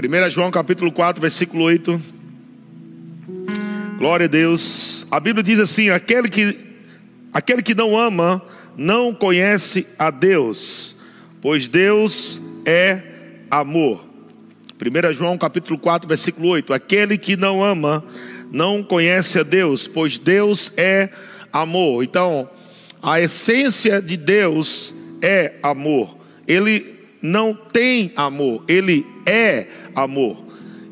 1 João capítulo 4, versículo 8. Glória a Deus. A Bíblia diz assim: aquele que, aquele que não ama não conhece a Deus, pois Deus é amor. 1 João capítulo 4, versículo 8. Aquele que não ama não conhece a Deus, pois Deus é amor. Então, a essência de Deus é amor. Ele não tem amor, ele é amor.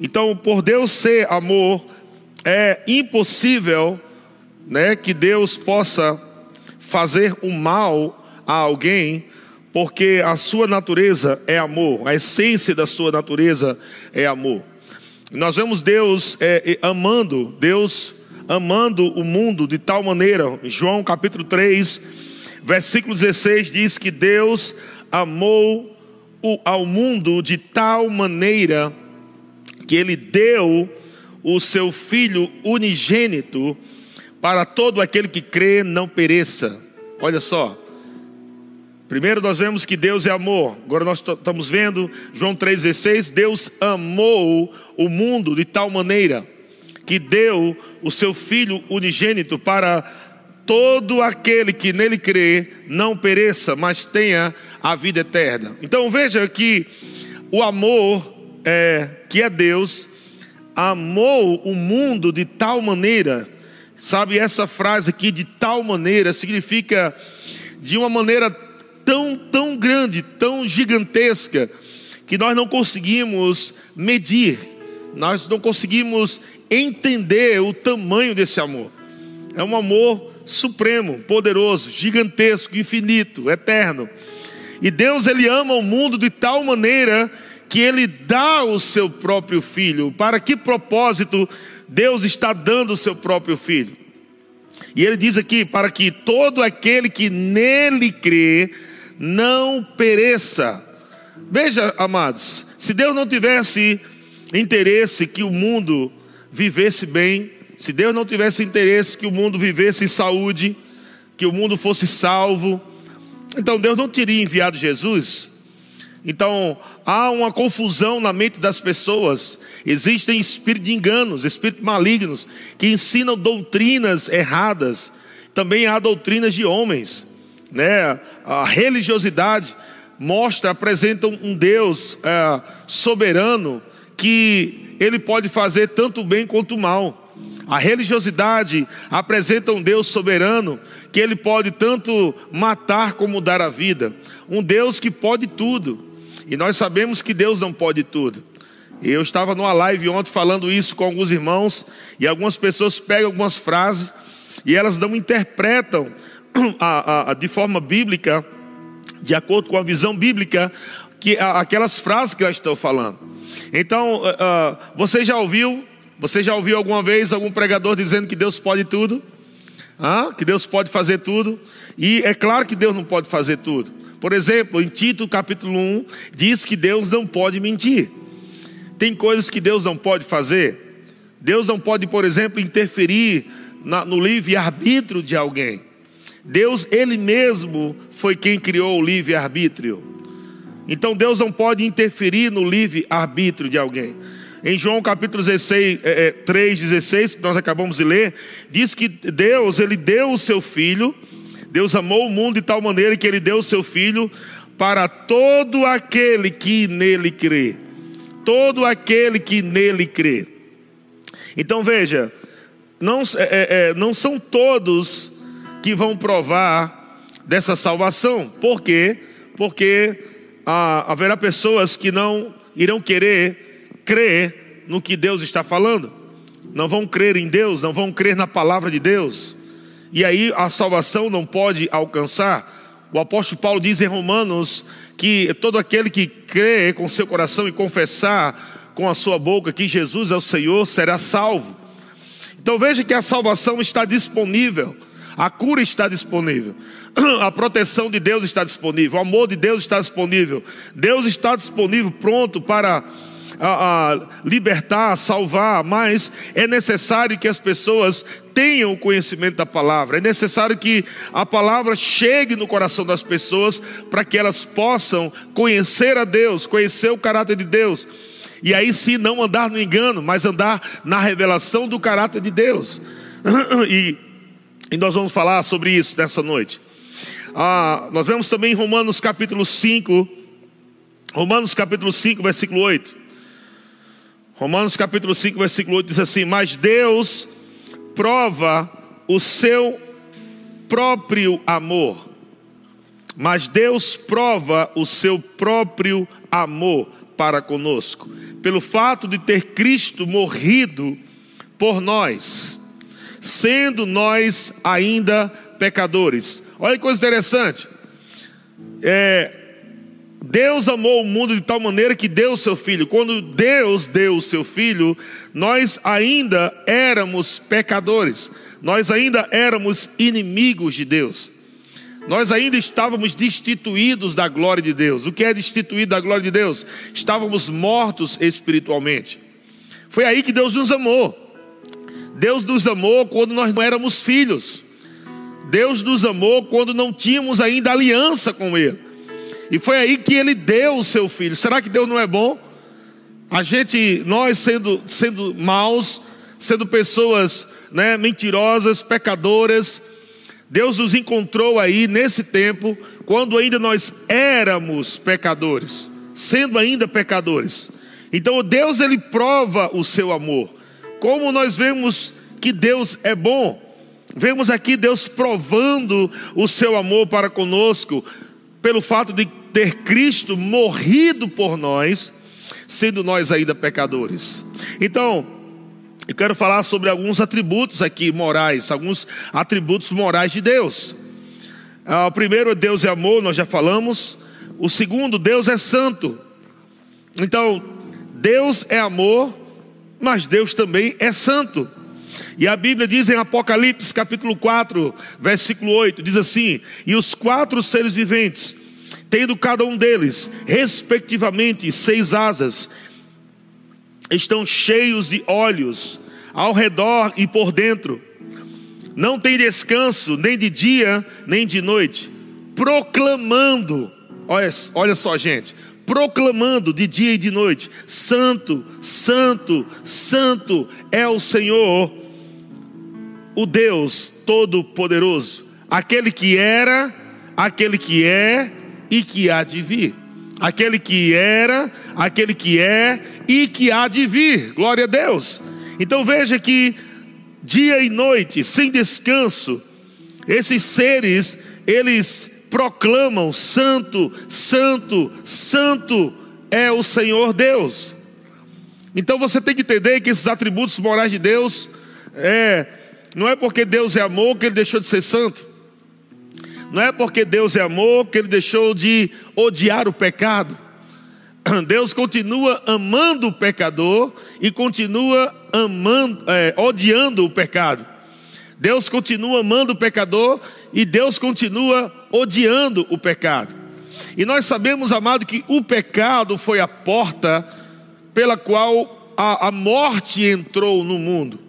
Então, por Deus ser amor, é impossível, né, que Deus possa fazer o mal a alguém, porque a sua natureza é amor, a essência da sua natureza é amor. Nós vemos Deus é, amando, Deus amando o mundo de tal maneira, João capítulo 3, versículo 16 diz que Deus amou ao mundo de tal maneira que ele deu o seu filho unigênito para todo aquele que crê não pereça. Olha só. Primeiro nós vemos que Deus é amor. Agora nós estamos vendo João 3:16, Deus amou o mundo de tal maneira que deu o seu filho unigênito para todo aquele que nele crê não pereça, mas tenha a vida eterna. Então veja que o amor é, que é Deus amou o mundo de tal maneira, sabe, essa frase aqui, de tal maneira, significa de uma maneira tão, tão grande, tão gigantesca, que nós não conseguimos medir, nós não conseguimos entender o tamanho desse amor. É um amor supremo, poderoso, gigantesco, infinito, eterno. E Deus ele ama o mundo de tal maneira que ele dá o seu próprio filho. Para que propósito Deus está dando o seu próprio filho? E ele diz aqui: para que todo aquele que nele crê não pereça. Veja, amados, se Deus não tivesse interesse que o mundo vivesse bem, se Deus não tivesse interesse que o mundo vivesse em saúde, que o mundo fosse salvo, então Deus não teria enviado Jesus então, há uma confusão na mente das pessoas. Existem espíritos de enganos, espíritos malignos, que ensinam doutrinas erradas. Também há doutrinas de homens. Né? A religiosidade mostra, apresenta um Deus é, soberano que ele pode fazer tanto bem quanto mal. A religiosidade apresenta um Deus soberano que ele pode tanto matar como dar a vida. Um Deus que pode tudo. E nós sabemos que Deus não pode tudo. Eu estava numa live ontem falando isso com alguns irmãos, e algumas pessoas pegam algumas frases e elas não interpretam a, a, a, de forma bíblica, de acordo com a visão bíblica, que aquelas frases que elas estão falando. Então, uh, uh, você já ouviu? Você já ouviu alguma vez algum pregador dizendo que Deus pode tudo? Ah, que Deus pode fazer tudo? E é claro que Deus não pode fazer tudo. Por exemplo, em Tito capítulo 1, diz que Deus não pode mentir. Tem coisas que Deus não pode fazer. Deus não pode, por exemplo, interferir no livre-arbítrio de alguém. Deus, Ele mesmo, foi quem criou o livre-arbítrio. Então Deus não pode interferir no livre-arbítrio de alguém. Em João capítulo 16, é, 3, 16, que nós acabamos de ler, diz que Deus, Ele deu o seu Filho Deus amou o mundo de tal maneira que ele deu o seu filho para todo aquele que nele crê. Todo aquele que nele crê. Então veja, não, é, é, não são todos que vão provar dessa salvação. Por quê? Porque ah, haverá pessoas que não irão querer crer no que Deus está falando. Não vão crer em Deus, não vão crer na palavra de Deus e aí a salvação não pode alcançar. O apóstolo Paulo diz em Romanos que todo aquele que crê com seu coração e confessar com a sua boca que Jesus é o Senhor será salvo. Então veja que a salvação está disponível, a cura está disponível, a proteção de Deus está disponível, o amor de Deus está disponível, Deus está disponível, pronto para a, a libertar, salvar, mas é necessário que as pessoas tenham o conhecimento da palavra, é necessário que a palavra chegue no coração das pessoas para que elas possam conhecer a Deus, conhecer o caráter de Deus. E aí sim, não andar no engano, mas andar na revelação do caráter de Deus. E, e nós vamos falar sobre isso nessa noite. Ah, nós vemos também em Romanos capítulo 5, Romanos capítulo 5, versículo 8. Romanos capítulo 5, versículo 8 diz assim: Mas Deus prova o seu próprio amor. Mas Deus prova o seu próprio amor para conosco, pelo fato de ter Cristo morrido por nós, sendo nós ainda pecadores. Olha que coisa interessante. É, Deus amou o mundo de tal maneira que deu o seu filho. Quando Deus deu o seu filho, nós ainda éramos pecadores, nós ainda éramos inimigos de Deus. Nós ainda estávamos destituídos da glória de Deus. O que é destituído da glória de Deus? Estávamos mortos espiritualmente. Foi aí que Deus nos amou. Deus nos amou quando nós não éramos filhos. Deus nos amou quando não tínhamos ainda aliança com Ele. E foi aí que Ele deu o seu filho. Será que Deus não é bom? A gente, nós sendo, sendo maus, sendo pessoas né, mentirosas, pecadoras, Deus nos encontrou aí nesse tempo, quando ainda nós éramos pecadores, sendo ainda pecadores. Então Deus ele prova o seu amor. Como nós vemos que Deus é bom, vemos aqui Deus provando o seu amor para conosco, pelo fato de ter Cristo morrido por nós, sendo nós ainda pecadores. Então, eu quero falar sobre alguns atributos aqui morais, alguns atributos morais de Deus. Ah, o primeiro, Deus é amor, nós já falamos. O segundo, Deus é santo. Então, Deus é amor, mas Deus também é santo. E a Bíblia diz em Apocalipse capítulo 4, versículo 8: diz assim: E os quatro seres viventes, tendo cada um deles, respectivamente, seis asas, estão cheios de olhos ao redor e por dentro. Não tem descanso nem de dia nem de noite, proclamando, olha, olha só, gente, proclamando de dia e de noite: Santo, Santo, Santo é o Senhor, o Deus Todo-Poderoso, aquele que era, aquele que é e que há de vir aquele que era, aquele que é e que há de vir. Glória a Deus. Então veja que dia e noite, sem descanso, esses seres, eles proclamam: Santo, Santo, Santo é o Senhor Deus. Então você tem que entender que esses atributos morais de Deus é, não é porque Deus é amor que ele deixou de ser santo. Não é porque Deus é amor que ele deixou de odiar o pecado. Deus continua amando o pecador e continua amando, é, odiando o pecado. Deus continua amando o pecador e Deus continua odiando o pecado. E nós sabemos, amado, que o pecado foi a porta pela qual a, a morte entrou no mundo.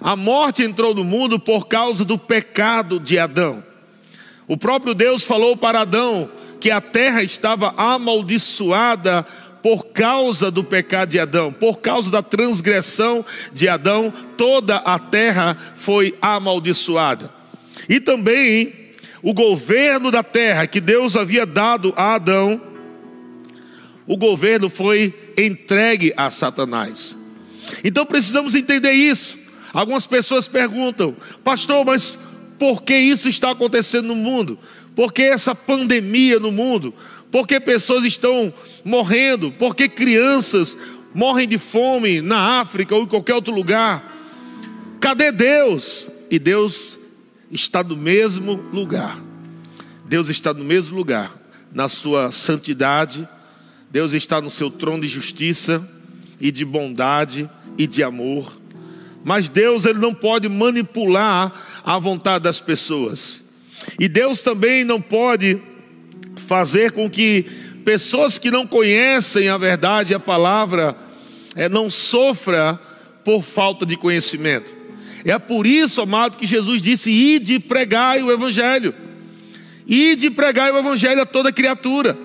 A morte entrou no mundo por causa do pecado de Adão. O próprio Deus falou para Adão que a terra estava amaldiçoada por causa do pecado de Adão, por causa da transgressão de Adão, toda a terra foi amaldiçoada. E também o governo da terra que Deus havia dado a Adão, o governo foi entregue a Satanás. Então precisamos entender isso. Algumas pessoas perguntam, pastor, mas por que isso está acontecendo no mundo? Por que essa pandemia no mundo? Por que pessoas estão morrendo? Por que crianças morrem de fome na África ou em qualquer outro lugar? Cadê Deus? E Deus está no mesmo lugar. Deus está no mesmo lugar, na sua santidade. Deus está no seu trono de justiça e de bondade e de amor. Mas Deus ele não pode manipular a vontade das pessoas. E Deus também não pode fazer com que pessoas que não conhecem a verdade e a palavra é, não sofra por falta de conhecimento. É por isso, amado, que Jesus disse: ide e pregai o Evangelho. Ide e pregai o Evangelho a toda criatura.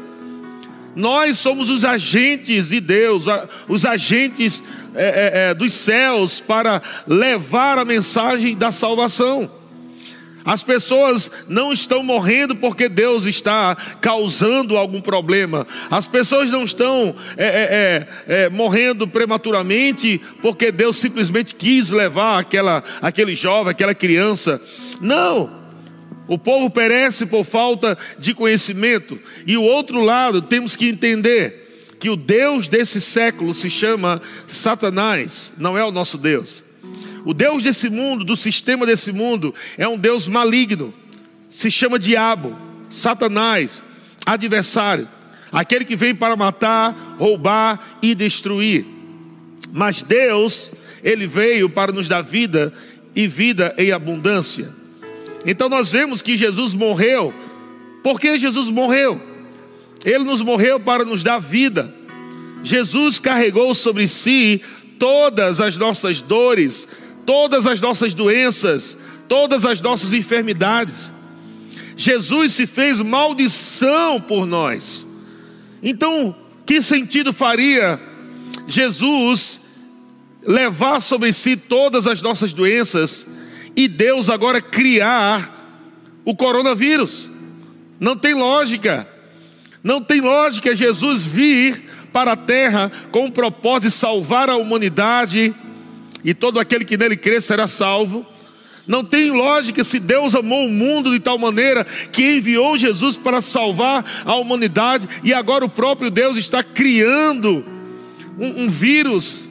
Nós somos os agentes de Deus, os agentes é, é, é, dos céus para levar a mensagem da salvação. As pessoas não estão morrendo porque Deus está causando algum problema. As pessoas não estão é, é, é, é morrendo prematuramente porque Deus simplesmente quis levar aquela, aquele jovem, aquela criança. Não. O povo perece por falta de conhecimento. E o outro lado, temos que entender que o Deus desse século se chama Satanás, não é o nosso Deus. O Deus desse mundo, do sistema desse mundo, é um Deus maligno, se chama diabo, Satanás, adversário, aquele que vem para matar, roubar e destruir. Mas Deus, ele veio para nos dar vida e vida em abundância. Então nós vemos que Jesus morreu. Por que Jesus morreu? Ele nos morreu para nos dar vida. Jesus carregou sobre si todas as nossas dores, todas as nossas doenças, todas as nossas enfermidades. Jesus se fez maldição por nós. Então, que sentido faria Jesus levar sobre si todas as nossas doenças e Deus agora criar o coronavírus. Não tem lógica. Não tem lógica Jesus vir para a terra com o propósito de salvar a humanidade e todo aquele que nele crê será salvo. Não tem lógica se Deus amou o mundo de tal maneira que enviou Jesus para salvar a humanidade e agora o próprio Deus está criando um, um vírus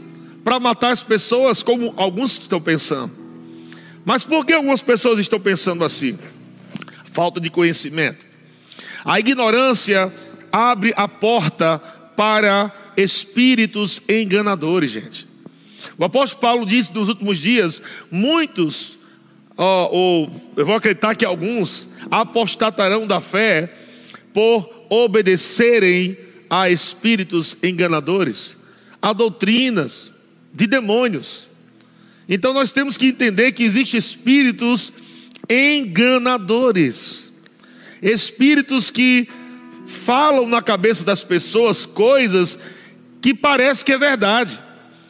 para matar as pessoas, como alguns estão pensando. Mas por que algumas pessoas estão pensando assim? Falta de conhecimento. A ignorância abre a porta para espíritos enganadores, gente. O apóstolo Paulo disse nos últimos dias: muitos, ou eu vou acreditar que alguns, apostatarão da fé por obedecerem a espíritos enganadores, a doutrinas de demônios. Então nós temos que entender que existem espíritos enganadores, espíritos que falam na cabeça das pessoas coisas que parece que é verdade,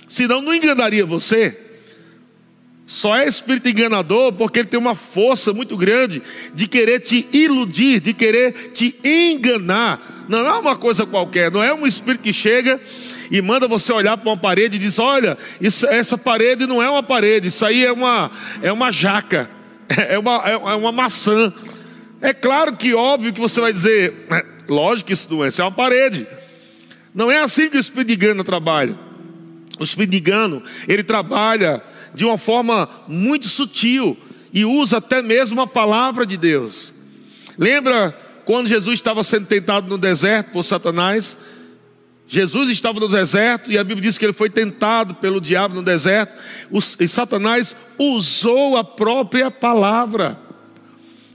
senão não enganaria você. Só é espírito enganador porque ele tem uma força muito grande de querer te iludir, de querer te enganar. Não é uma coisa qualquer, não é um espírito que chega e manda você olhar para uma parede e diz: Olha, isso, essa parede não é uma parede, isso aí é uma, é uma jaca, é uma, é uma maçã. É claro que óbvio que você vai dizer, é, lógico que isso não é, isso é uma parede. Não é assim que o Espírito de engano trabalha. O Espírito de engano, ele trabalha de uma forma muito sutil e usa até mesmo a palavra de Deus. Lembra quando Jesus estava sendo tentado no deserto por Satanás? Jesus estava no deserto e a Bíblia diz que ele foi tentado pelo diabo no deserto, e Satanás usou a própria palavra.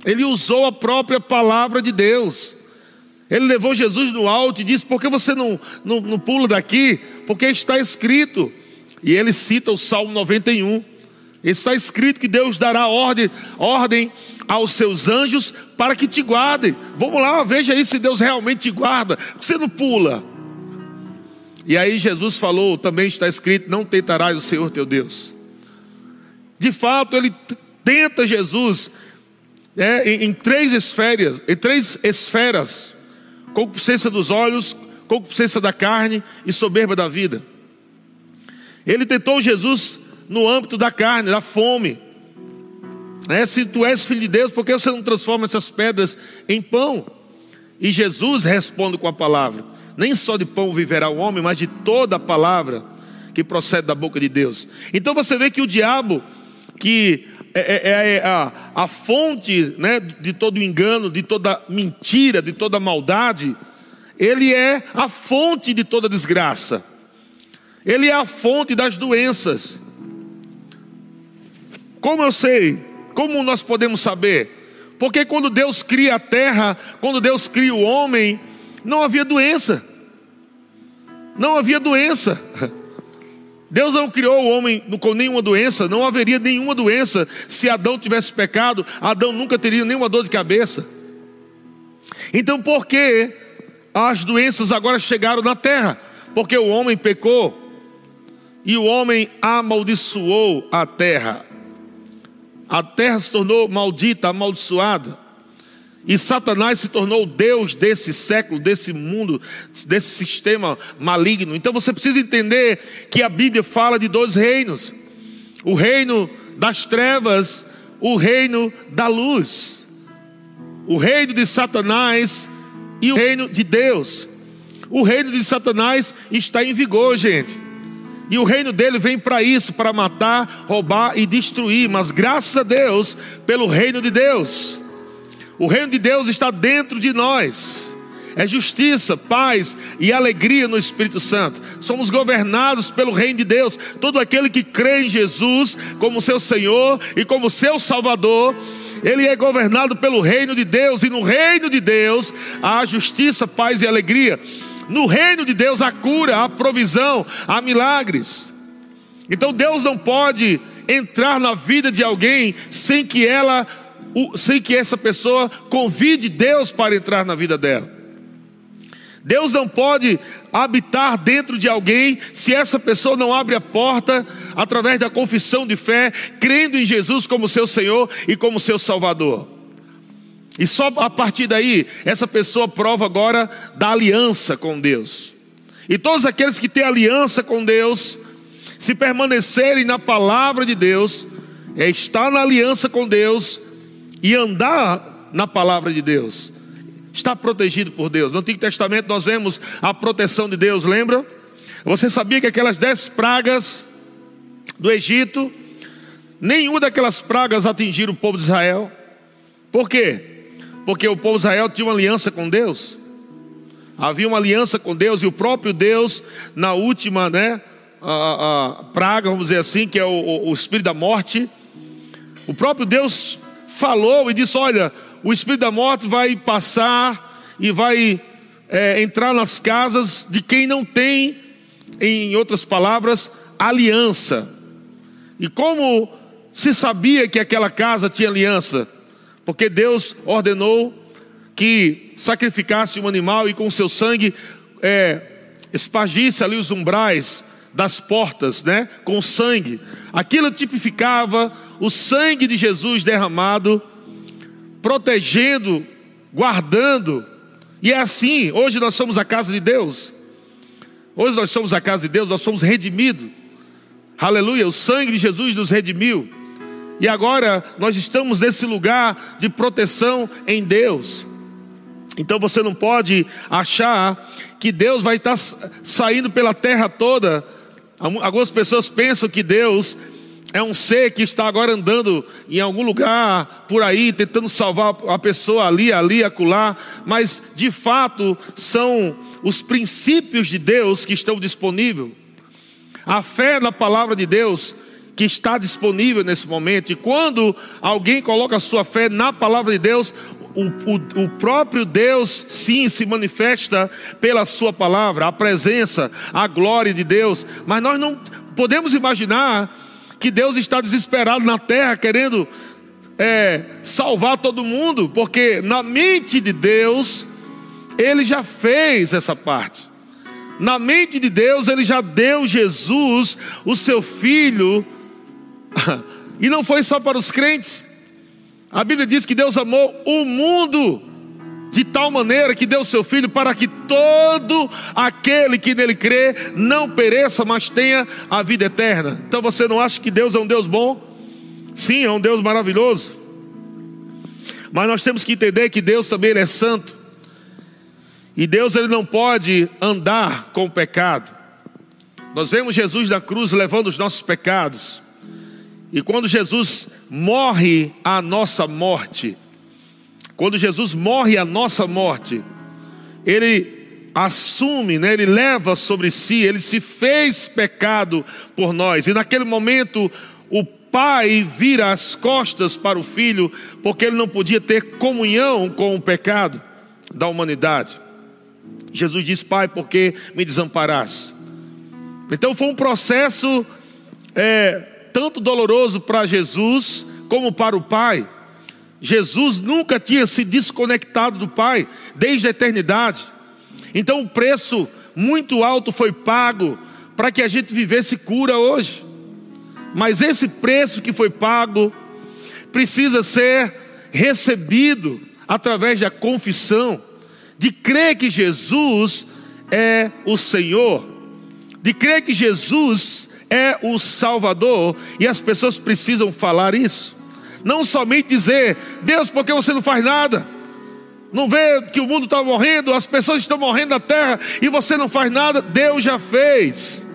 Ele usou a própria palavra de Deus. Ele levou Jesus no alto e disse: Por que você não, não, não pula daqui? Porque está escrito. E ele cita o Salmo 91. Está escrito que Deus dará ordem, ordem aos seus anjos para que te guardem. Vamos lá, veja aí se Deus realmente te guarda. Você não pula. E aí Jesus falou, também está escrito: não tentarás o Senhor teu Deus. De fato, ele tenta Jesus é, em, em, três esferas, em três esferas: concupiscência dos olhos, concupiscência da carne e soberba da vida. Ele tentou Jesus no âmbito da carne, da fome. É, se tu és filho de Deus, por que você não transforma essas pedras em pão? E Jesus responde com a palavra: nem só de pão viverá o homem, mas de toda a palavra que procede da boca de Deus. Então você vê que o diabo, que é, é, é, é a, a, fonte né, de todo engano, de toda mentira, de toda maldade, ele é a fonte de toda desgraça, ele é a fonte das doenças. Como eu sei? Como nós podemos saber? Porque quando Deus cria a terra, quando Deus cria o homem, não havia doença. Não havia doença. Deus não criou o homem com nenhuma doença, não haveria nenhuma doença. Se Adão tivesse pecado, Adão nunca teria nenhuma dor de cabeça. Então, por que as doenças agora chegaram na terra, porque o homem pecou e o homem amaldiçoou a terra. A terra se tornou maldita, amaldiçoada. E Satanás se tornou o Deus desse século, desse mundo, desse sistema maligno. Então você precisa entender que a Bíblia fala de dois reinos: o reino das trevas, o reino da luz. O reino de Satanás e o reino de Deus. O reino de Satanás está em vigor, gente. E o reino dele vem para isso, para matar, roubar e destruir. Mas graças a Deus, pelo reino de Deus. O reino de Deus está dentro de nós. É justiça, paz e alegria no Espírito Santo. Somos governados pelo reino de Deus. Todo aquele que crê em Jesus como seu Senhor e como seu Salvador, ele é governado pelo reino de Deus, e no reino de Deus há justiça, paz e alegria. No reino de Deus há cura, há provisão, há milagres. Então Deus não pode entrar na vida de alguém sem que ela sem que essa pessoa convide Deus para entrar na vida dela. Deus não pode habitar dentro de alguém se essa pessoa não abre a porta através da confissão de fé, crendo em Jesus como seu Senhor e como seu Salvador. E só a partir daí, essa pessoa prova agora da aliança com Deus. E todos aqueles que têm aliança com Deus, se permanecerem na palavra de Deus, é estar na aliança com Deus, e andar na palavra de Deus. Está protegido por Deus. No Antigo Testamento nós vemos a proteção de Deus, lembra? Você sabia que aquelas dez pragas do Egito, nenhuma daquelas pragas atingiram o povo de Israel? Por quê? Porque o povo de Israel tinha uma aliança com Deus. Havia uma aliança com Deus e o próprio Deus, na última né, a, a praga, vamos dizer assim, que é o, o espírito da morte, o próprio Deus falou e disse: Olha, o espírito da morte vai passar e vai é, entrar nas casas de quem não tem, em outras palavras, aliança. E como se sabia que aquela casa tinha aliança? Porque Deus ordenou que sacrificasse um animal e com seu sangue é, espargisse ali os umbrais das portas, né? Com sangue. Aquilo tipificava o sangue de Jesus derramado, protegendo, guardando. E é assim, hoje nós somos a casa de Deus. Hoje nós somos a casa de Deus, nós somos redimidos. Aleluia, o sangue de Jesus nos redimiu. E agora nós estamos nesse lugar de proteção em Deus. Então você não pode achar que Deus vai estar saindo pela terra toda. Algumas pessoas pensam que Deus é um ser que está agora andando em algum lugar por aí, tentando salvar a pessoa ali, ali, acolá, mas de fato são os princípios de Deus que estão disponíveis. A fé na palavra de Deus que está disponível nesse momento, e quando alguém coloca a sua fé na palavra de Deus, o, o, próprio Deus sim se manifesta pela Sua palavra, a presença, a glória de Deus, mas nós não podemos imaginar que Deus está desesperado na terra, querendo é, salvar todo mundo, porque na mente de Deus, Ele já fez essa parte. Na mente de Deus, Ele já deu Jesus, o seu Filho, e não foi só para os crentes. A Bíblia diz que Deus amou o mundo de tal maneira que deu seu filho para que todo aquele que nele crê não pereça, mas tenha a vida eterna. Então você não acha que Deus é um Deus bom? Sim, é um Deus maravilhoso. Mas nós temos que entender que Deus também é santo. E Deus ele não pode andar com o pecado. Nós vemos Jesus na cruz levando os nossos pecados. E quando Jesus morre a nossa morte, quando Jesus morre a nossa morte, ele assume, né? ele leva sobre si, ele se fez pecado por nós. E naquele momento, o pai vira as costas para o filho, porque ele não podia ter comunhão com o pecado da humanidade. Jesus diz: Pai, por que me desamparaste? Então foi um processo é, tanto doloroso para Jesus como para o pai. Jesus nunca tinha se desconectado do Pai, desde a eternidade. Então o preço muito alto foi pago para que a gente vivesse cura hoje. Mas esse preço que foi pago precisa ser recebido através da confissão, de crer que Jesus é o Senhor, de crer que Jesus é o Salvador, e as pessoas precisam falar isso. Não somente dizer, Deus, por que você não faz nada? Não vê que o mundo está morrendo, as pessoas estão morrendo na terra e você não faz nada? Deus já fez.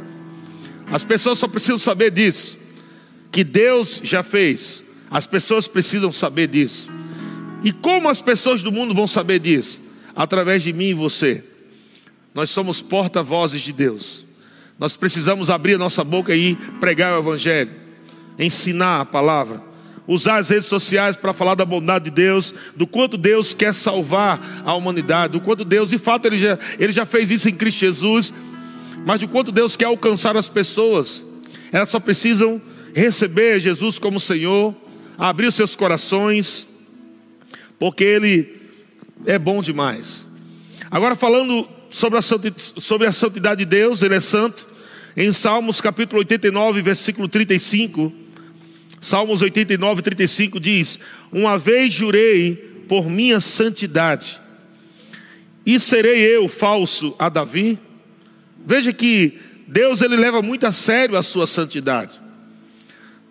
As pessoas só precisam saber disso, que Deus já fez. As pessoas precisam saber disso. E como as pessoas do mundo vão saber disso? Através de mim e você. Nós somos porta-vozes de Deus. Nós precisamos abrir a nossa boca e pregar o Evangelho, ensinar a palavra usar as redes sociais para falar da bondade de Deus, do quanto Deus quer salvar a humanidade, do quanto Deus, de fato, Ele já, ele já fez isso em Cristo Jesus, mas do quanto Deus quer alcançar as pessoas. Elas só precisam receber Jesus como Senhor, abrir os seus corações, porque Ele é bom demais. Agora, falando sobre a, sobre a santidade de Deus, Ele é santo, em Salmos capítulo 89, versículo 35. Salmos 89, 35 diz: Uma vez jurei por minha santidade, e serei eu falso a Davi? Veja que Deus ele leva muito a sério a sua santidade.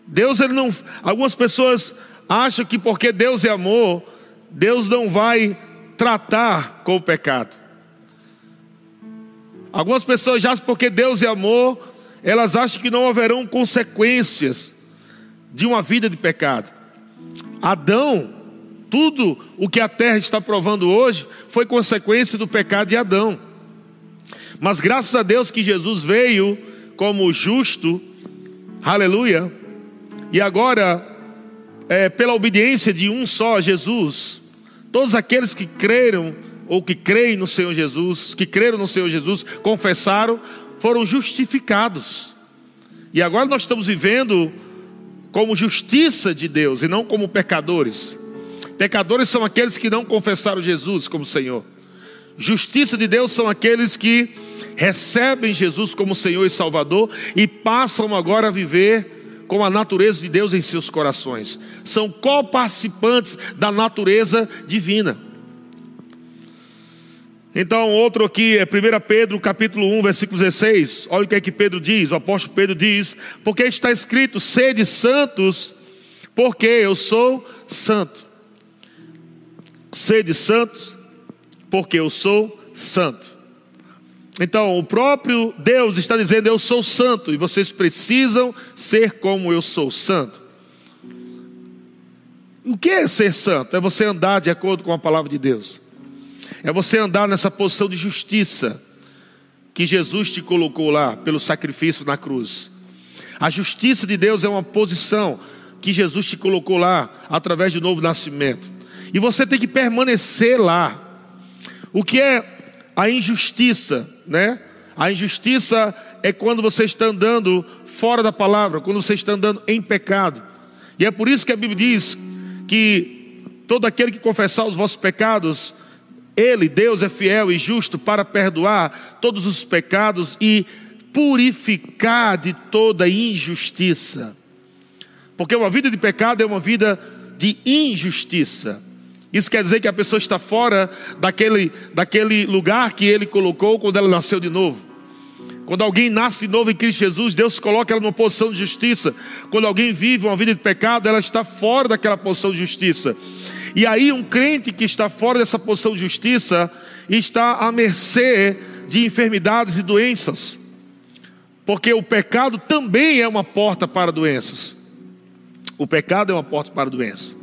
Deus ele não, algumas pessoas acham que porque Deus é amor, Deus não vai tratar com o pecado. Algumas pessoas acham porque Deus é amor, elas acham que não haverão consequências de uma vida de pecado. Adão, tudo o que a terra está provando hoje foi consequência do pecado de Adão. Mas graças a Deus que Jesus veio como justo, aleluia, e agora, é, pela obediência de um só Jesus, todos aqueles que creram ou que creem no Senhor Jesus, que creram no Senhor Jesus, confessaram, foram justificados. E agora nós estamos vivendo como justiça de Deus e não como pecadores. Pecadores são aqueles que não confessaram Jesus como Senhor. Justiça de Deus são aqueles que recebem Jesus como Senhor e Salvador e passam agora a viver com a natureza de Deus em seus corações. São coparticipantes da natureza divina. Então, outro aqui é 1 Pedro, capítulo 1, versículo 16. Olha o que é que Pedro diz, o apóstolo Pedro diz: Porque está escrito, sede santos, porque eu sou santo. Sede santos, porque eu sou santo. Então, o próprio Deus está dizendo: Eu sou santo, e vocês precisam ser como eu sou santo. O que é ser santo? É você andar de acordo com a palavra de Deus é você andar nessa posição de justiça que Jesus te colocou lá pelo sacrifício na cruz. A justiça de Deus é uma posição que Jesus te colocou lá através do novo nascimento. E você tem que permanecer lá. O que é a injustiça, né? A injustiça é quando você está andando fora da palavra, quando você está andando em pecado. E é por isso que a Bíblia diz que todo aquele que confessar os vossos pecados, ele, Deus, é fiel e justo para perdoar todos os pecados e purificar de toda injustiça. Porque uma vida de pecado é uma vida de injustiça. Isso quer dizer que a pessoa está fora daquele, daquele lugar que ele colocou quando ela nasceu de novo. Quando alguém nasce de novo em Cristo Jesus, Deus coloca ela numa posição de justiça. Quando alguém vive uma vida de pecado, ela está fora daquela posição de justiça. E aí, um crente que está fora dessa posição de justiça está à mercê de enfermidades e doenças, porque o pecado também é uma porta para doenças. O pecado é uma porta para doença.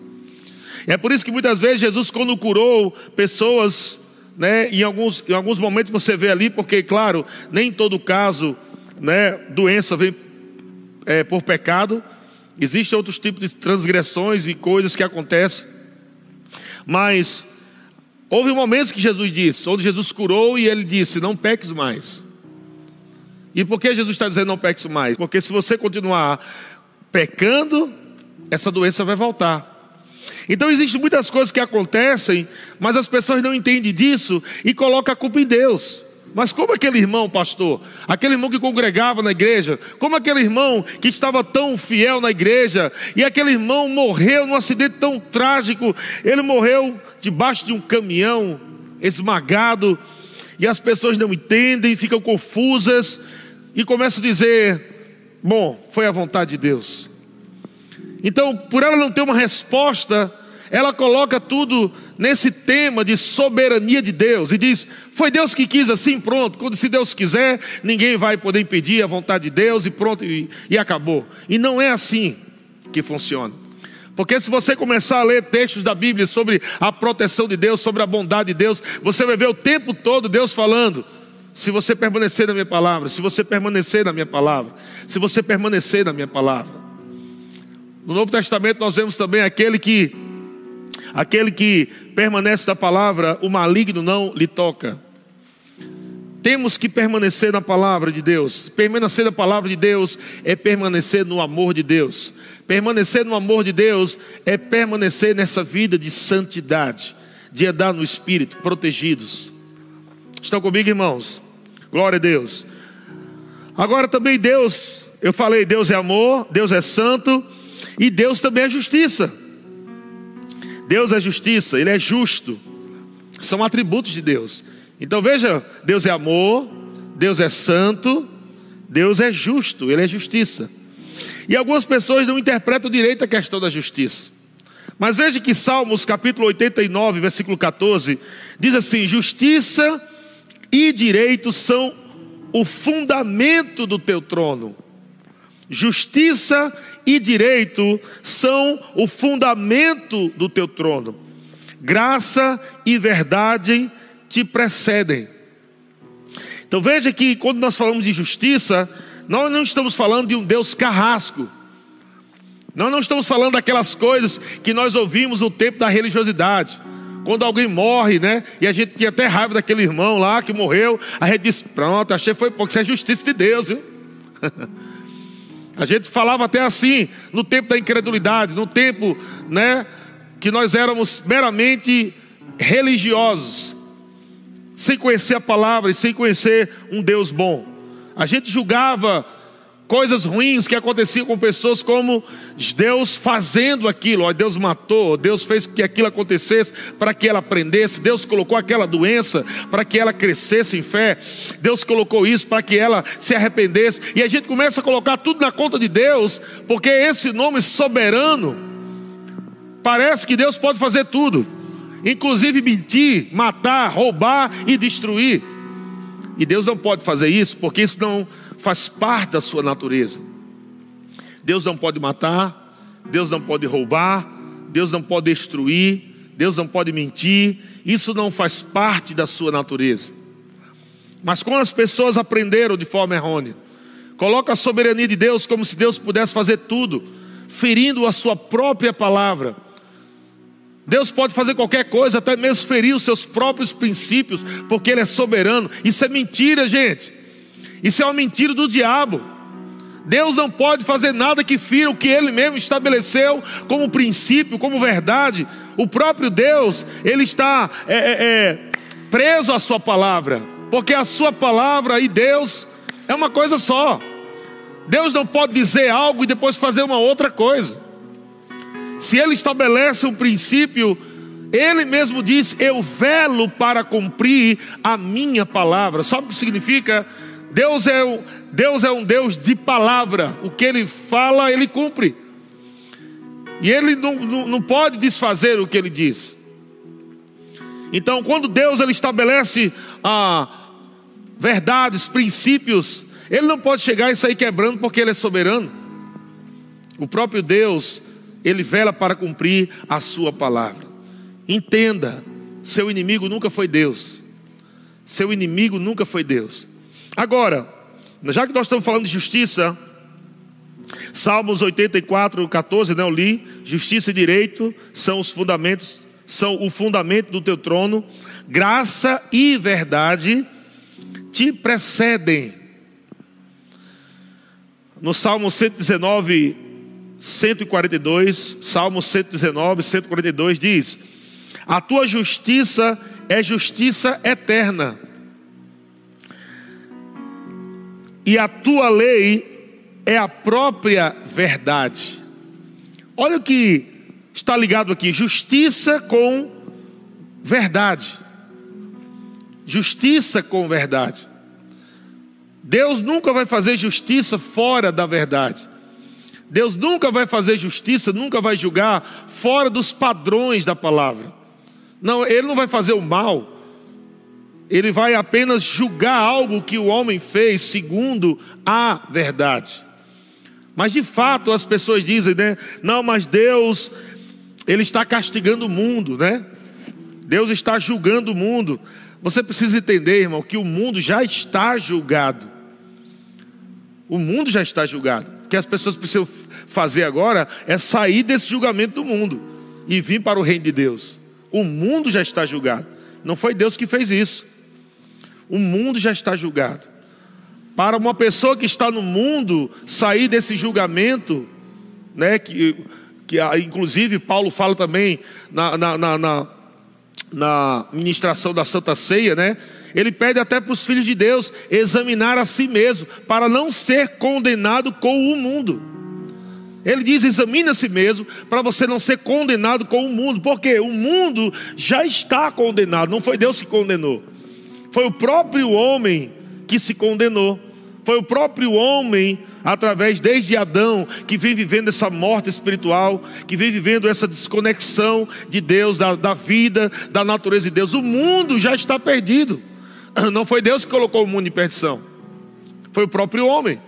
É por isso que muitas vezes Jesus, quando curou pessoas, né, em, alguns, em alguns momentos você vê ali, porque, claro, nem em todo caso, né, doença vem é, por pecado, existem outros tipos de transgressões e coisas que acontecem. Mas houve momentos que Jesus disse, onde Jesus curou e ele disse: Não peques mais. E por que Jesus está dizendo não peques mais? Porque se você continuar pecando, essa doença vai voltar. Então existem muitas coisas que acontecem, mas as pessoas não entendem disso e colocam a culpa em Deus. Mas como aquele irmão, pastor, aquele irmão que congregava na igreja, como aquele irmão que estava tão fiel na igreja, e aquele irmão morreu num acidente tão trágico, ele morreu debaixo de um caminhão, esmagado, e as pessoas não entendem, ficam confusas, e começam a dizer: bom, foi a vontade de Deus. Então, por ela não ter uma resposta, ela coloca tudo nesse tema de soberania de Deus e diz: foi Deus que quis assim, pronto. Quando se Deus quiser, ninguém vai poder impedir a vontade de Deus e pronto, e, e acabou. E não é assim que funciona. Porque se você começar a ler textos da Bíblia sobre a proteção de Deus, sobre a bondade de Deus, você vai ver o tempo todo Deus falando: se você permanecer na minha palavra, se você permanecer na minha palavra, se você permanecer na minha palavra. No Novo Testamento nós vemos também aquele que Aquele que permanece na palavra, o maligno não lhe toca. Temos que permanecer na palavra de Deus. Permanecer na palavra de Deus é permanecer no amor de Deus. Permanecer no amor de Deus é permanecer nessa vida de santidade, de andar no espírito, protegidos. Estão comigo, irmãos? Glória a Deus. Agora também Deus, eu falei, Deus é amor, Deus é santo e Deus também é justiça. Deus é justiça, Ele é justo. São atributos de Deus. Então veja: Deus é amor, Deus é santo, Deus é justo, Ele é justiça. E algumas pessoas não interpretam direito a questão da justiça. Mas veja que Salmos capítulo 89, versículo 14, diz assim: Justiça e direito são o fundamento do teu trono. Justiça e direito são o fundamento do teu trono. Graça e verdade te precedem. Então veja que quando nós falamos de justiça, nós não estamos falando de um Deus carrasco. Nós não estamos falando daquelas coisas que nós ouvimos no tempo da religiosidade. Quando alguém morre, né? E a gente tinha até raiva daquele irmão lá que morreu. A gente disse: Pronto, achei foi pouco. Isso é justiça de Deus, viu? A gente falava até assim, no tempo da incredulidade, no tempo, né, que nós éramos meramente religiosos, sem conhecer a palavra e sem conhecer um Deus bom. A gente julgava coisas ruins que aconteciam com pessoas, como Deus fazendo aquilo, ó, Deus matou, Deus fez que aquilo acontecesse para que ela aprendesse, Deus colocou aquela doença para que ela crescesse em fé, Deus colocou isso para que ela se arrependesse, e a gente começa a colocar tudo na conta de Deus, porque esse nome soberano, parece que Deus pode fazer tudo, inclusive mentir, matar, roubar e destruir. E Deus não pode fazer isso, porque isso não faz parte da sua natureza. Deus não pode matar, Deus não pode roubar, Deus não pode destruir, Deus não pode mentir, isso não faz parte da sua natureza. Mas quando as pessoas aprenderam de forma errônea, coloca a soberania de Deus como se Deus pudesse fazer tudo, ferindo a sua própria palavra. Deus pode fazer qualquer coisa, até mesmo ferir os seus próprios princípios, porque Ele é soberano. Isso é mentira, gente. Isso é uma mentira do diabo. Deus não pode fazer nada que fira o que Ele mesmo estabeleceu como princípio, como verdade. O próprio Deus, Ele está é, é, é, preso à Sua palavra, porque a Sua palavra e Deus é uma coisa só. Deus não pode dizer algo e depois fazer uma outra coisa. Se Ele estabelece um princípio, Ele mesmo diz: Eu velo para cumprir a minha palavra. Sabe o que significa? Deus é, um, Deus é um Deus de palavra. O que Ele fala, Ele cumpre. E Ele não, não, não pode desfazer o que Ele diz. Então, quando Deus ele estabelece ah, verdades, princípios, Ele não pode chegar e sair quebrando porque Ele é soberano. O próprio Deus, Ele vela para cumprir a Sua palavra. Entenda, seu inimigo nunca foi Deus. Seu inimigo nunca foi Deus. Agora, já que nós estamos falando de justiça, Salmos 84, 14, não li, justiça e direito são os fundamentos, são o fundamento do teu trono, graça e verdade te precedem. No Salmo 119, 142, Salmo 119, 142 diz: A tua justiça é justiça eterna, e a tua lei é a própria verdade. Olha o que está ligado aqui: justiça com verdade. Justiça com verdade. Deus nunca vai fazer justiça fora da verdade. Deus nunca vai fazer justiça, nunca vai julgar fora dos padrões da palavra. Não, Ele não vai fazer o mal, Ele vai apenas julgar algo que o homem fez segundo a verdade. Mas de fato as pessoas dizem, né? Não, mas Deus, Ele está castigando o mundo, né? Deus está julgando o mundo. Você precisa entender, irmão, que o mundo já está julgado. O mundo já está julgado. O que as pessoas precisam fazer agora é sair desse julgamento do mundo e vir para o reino de Deus. O mundo já está julgado. Não foi Deus que fez isso. O mundo já está julgado. Para uma pessoa que está no mundo sair desse julgamento, né, que, que inclusive Paulo fala também na, na, na, na, na ministração da Santa Ceia, né? Ele pede até para os filhos de Deus examinar a si mesmo, para não ser condenado com o mundo. Ele diz: examine a si mesmo, para você não ser condenado com o mundo, porque o mundo já está condenado, não foi Deus que condenou, foi o próprio homem que se condenou, foi o próprio homem através desde Adão, que vem vivendo essa morte espiritual, que vem vivendo essa desconexão de Deus, da, da, vida, da natureza de Deus. O mundo já está perdido. Não foi Deus que colocou o mundo em perdição, foi o próprio homem.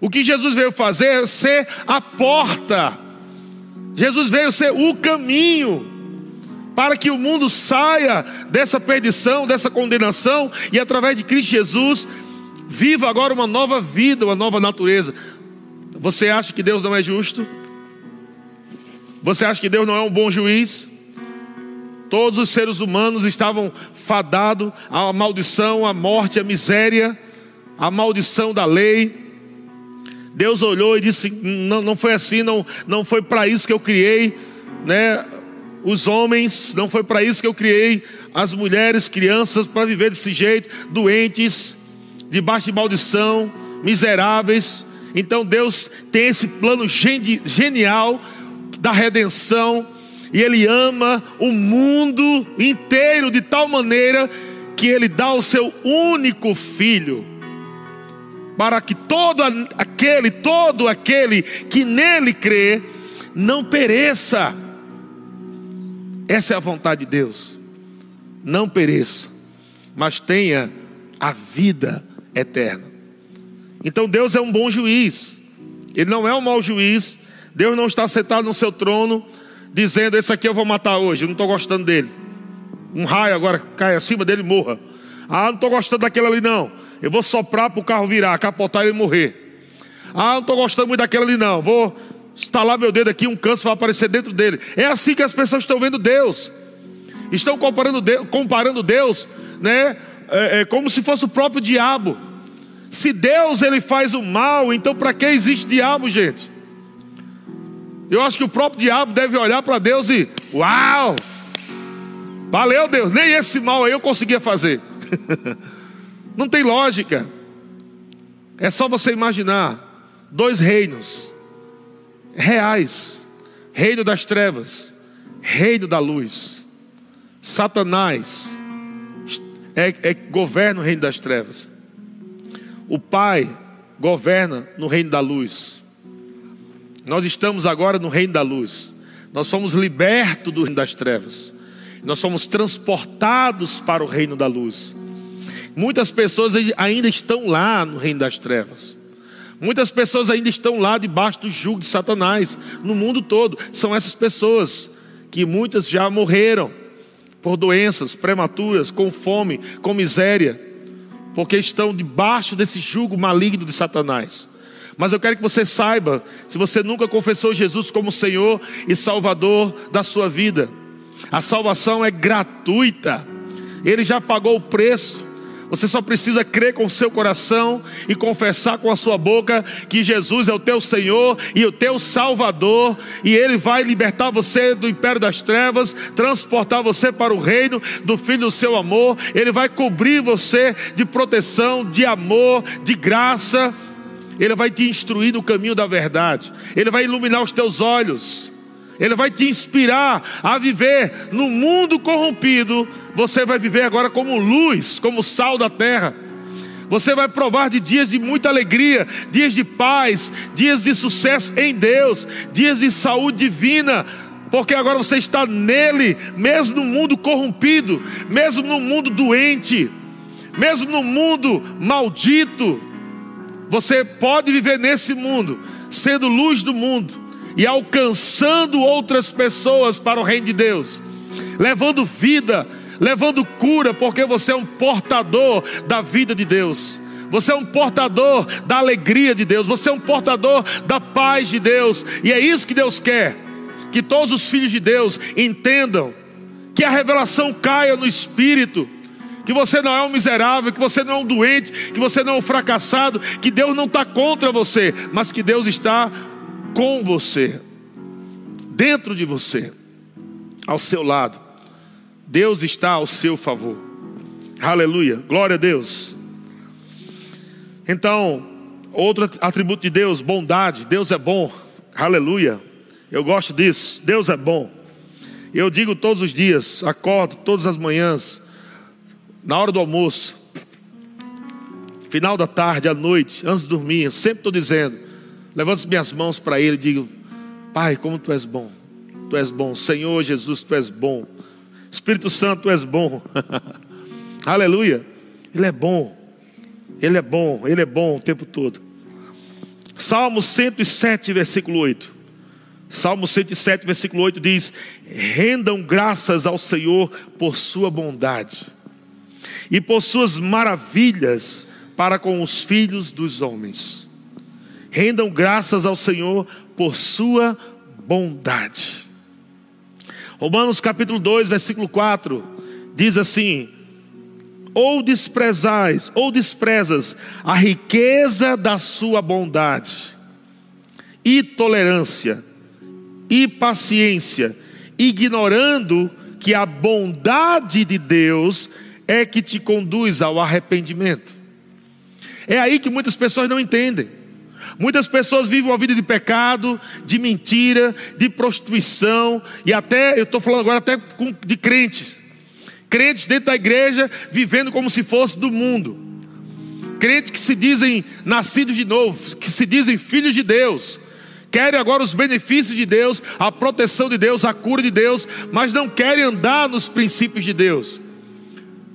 O que Jesus veio fazer é ser a porta. Jesus veio ser o caminho para que o mundo saia dessa perdição, dessa condenação e através de Cristo Jesus viva agora uma nova vida, uma nova natureza. Você acha que Deus não é justo? Você acha que Deus não é um bom juiz? Todos os seres humanos estavam fadados à maldição, à morte, à miséria, à maldição da lei. Deus olhou e disse: Não, não foi assim, não, não foi para isso que eu criei, né? Os homens, não foi para isso que eu criei as mulheres, crianças, para viver desse jeito, doentes, debaixo de maldição, miseráveis. Então Deus tem esse plano genial da redenção e Ele ama o mundo inteiro de tal maneira que Ele dá o seu único filho, para que todo aquele, todo aquele que nele crê, não pereça. Essa é a vontade de Deus. Não pereça, mas tenha a vida eterna. Então Deus é um bom juiz. Ele não é um mau juiz. Deus não está sentado no seu trono dizendo: Esse aqui eu vou matar hoje, eu não estou gostando dele. Um raio agora cai acima dele e morra. Ah, não estou gostando daquele ali não. Eu vou soprar para o carro virar, capotar e morrer. Ah, não estou gostando muito daquele ali não. Vou estalar meu dedo aqui, um câncer vai aparecer dentro dele. É assim que as pessoas estão vendo Deus. Estão comparando Deus, comparando Deus né, é, é, como se fosse o próprio diabo. Se Deus ele faz o mal, então para que existe diabo, gente? Eu acho que o próprio diabo deve olhar para Deus e, uau! Valeu, Deus, nem esse mal aí eu conseguia fazer. Não tem lógica. É só você imaginar dois reinos reais: reino das trevas, reino da luz. Satanás é, é, governa o reino das trevas. O Pai governa no reino da luz. Nós estamos agora no reino da luz. Nós somos libertos do reino das trevas. Nós somos transportados para o reino da luz. Muitas pessoas ainda estão lá no reino das trevas. Muitas pessoas ainda estão lá debaixo do jugo de Satanás, no mundo todo. São essas pessoas que muitas já morreram por doenças prematuras, com fome, com miséria, porque estão debaixo desse jugo maligno de Satanás. Mas eu quero que você saiba, se você nunca confessou Jesus como Senhor e Salvador da sua vida, a salvação é gratuita. Ele já pagou o preço. Você só precisa crer com o seu coração e confessar com a sua boca que Jesus é o teu Senhor e o teu Salvador, e Ele vai libertar você do império das trevas, transportar você para o reino do Filho do seu amor, Ele vai cobrir você de proteção, de amor, de graça, Ele vai te instruir no caminho da verdade, Ele vai iluminar os teus olhos. Ele vai te inspirar a viver no mundo corrompido. Você vai viver agora como luz, como sal da terra. Você vai provar de dias de muita alegria, dias de paz, dias de sucesso em Deus, dias de saúde divina, porque agora você está nele, mesmo no mundo corrompido, mesmo no mundo doente, mesmo no mundo maldito. Você pode viver nesse mundo, sendo luz do mundo e alcançando outras pessoas para o reino de Deus, levando vida, levando cura, porque você é um portador da vida de Deus. Você é um portador da alegria de Deus, você é um portador da paz de Deus, e é isso que Deus quer. Que todos os filhos de Deus entendam que a revelação caia no espírito, que você não é um miserável, que você não é um doente, que você não é um fracassado, que Deus não está contra você, mas que Deus está com você, dentro de você, ao seu lado. Deus está ao seu favor. Aleluia, glória a Deus. Então, outro atributo de Deus, bondade. Deus é bom, aleluia. Eu gosto disso, Deus é bom. Eu digo todos os dias, acordo todas as manhãs, na hora do almoço, final da tarde, à noite, antes de dormir, eu sempre estou dizendo: Levanto minhas mãos para Ele e digo: Pai, como Tu és bom. Tu és bom. Senhor Jesus, Tu és bom. Espírito Santo, Tu és bom. Aleluia. Ele é bom. Ele é bom. Ele é bom o tempo todo. Salmo 107, versículo 8. Salmo 107, versículo 8 diz: Rendam graças ao Senhor por Sua bondade e por Suas maravilhas para com os filhos dos homens. Rendam graças ao Senhor por sua bondade. Romanos capítulo 2, versículo 4 diz assim: Ou desprezais, ou desprezas a riqueza da sua bondade, e tolerância, e paciência, ignorando que a bondade de Deus é que te conduz ao arrependimento. É aí que muitas pessoas não entendem. Muitas pessoas vivem uma vida de pecado, de mentira, de prostituição, e até, eu estou falando agora até de crentes. Crentes dentro da igreja, vivendo como se fosse do mundo. Crentes que se dizem nascidos de novo, que se dizem filhos de Deus. Querem agora os benefícios de Deus, a proteção de Deus, a cura de Deus, mas não querem andar nos princípios de Deus.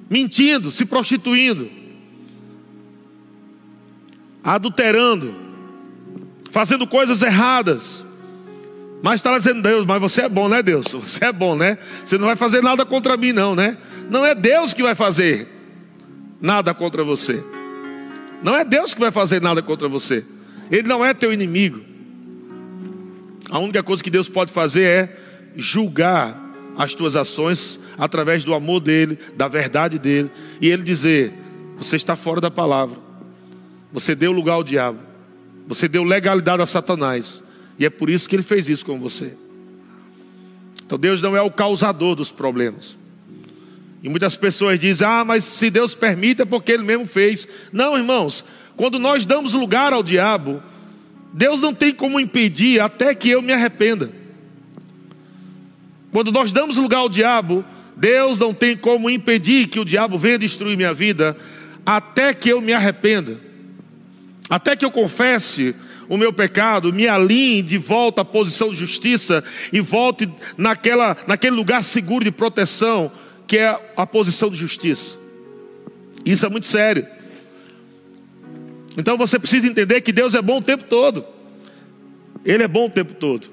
Mentindo, se prostituindo, adulterando, fazendo coisas erradas. Mas está dizendo, Deus, mas você é bom, né, Deus? Você é bom, né? Você não vai fazer nada contra mim, não, né? Não é Deus que vai fazer nada contra você. Não é Deus que vai fazer nada contra você. Ele não é teu inimigo. A única coisa que Deus pode fazer é julgar as tuas ações através do amor dele, da verdade dele, e ele dizer: você está fora da palavra. Você deu lugar ao diabo. Você deu legalidade a Satanás. E é por isso que ele fez isso com você. Então Deus não é o causador dos problemas. E muitas pessoas dizem: ah, mas se Deus permite é porque Ele mesmo fez. Não, irmãos, quando nós damos lugar ao diabo, Deus não tem como impedir até que eu me arrependa. Quando nós damos lugar ao diabo, Deus não tem como impedir que o diabo venha destruir minha vida até que eu me arrependa até que eu confesse o meu pecado, me alinhe de volta à posição de justiça e volte naquela, naquele lugar seguro de proteção que é a posição de justiça. Isso é muito sério. Então você precisa entender que Deus é bom o tempo todo. Ele é bom o tempo todo.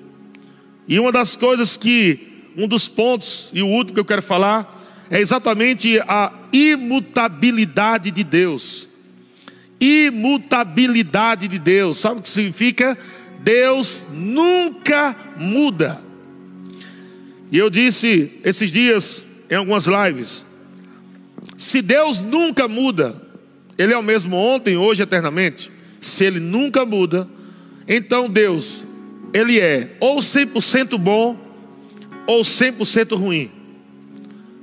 E uma das coisas que, um dos pontos, e o último que eu quero falar, é exatamente a imutabilidade de Deus imutabilidade de Deus. Sabe o que significa? Deus nunca muda. E eu disse esses dias em algumas lives: Se Deus nunca muda, Ele é o mesmo ontem, hoje, eternamente. Se Ele nunca muda, então Deus, Ele é ou 100% bom ou 100% ruim.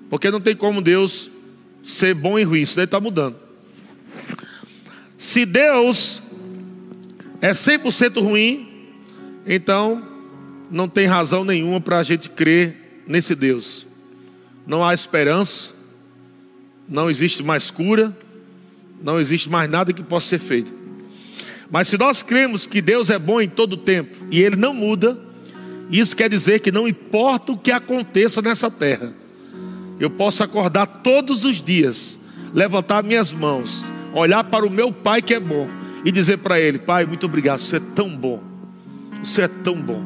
Porque não tem como Deus ser bom e ruim, isso daí está mudando. Se Deus é 100% ruim, então não tem razão nenhuma para a gente crer nesse Deus. Não há esperança, não existe mais cura, não existe mais nada que possa ser feito. Mas se nós cremos que Deus é bom em todo tempo e Ele não muda, isso quer dizer que não importa o que aconteça nessa terra, eu posso acordar todos os dias, levantar minhas mãos, olhar para o meu Pai que é bom e dizer para Ele: Pai, muito obrigado, você é tão bom, você é tão bom.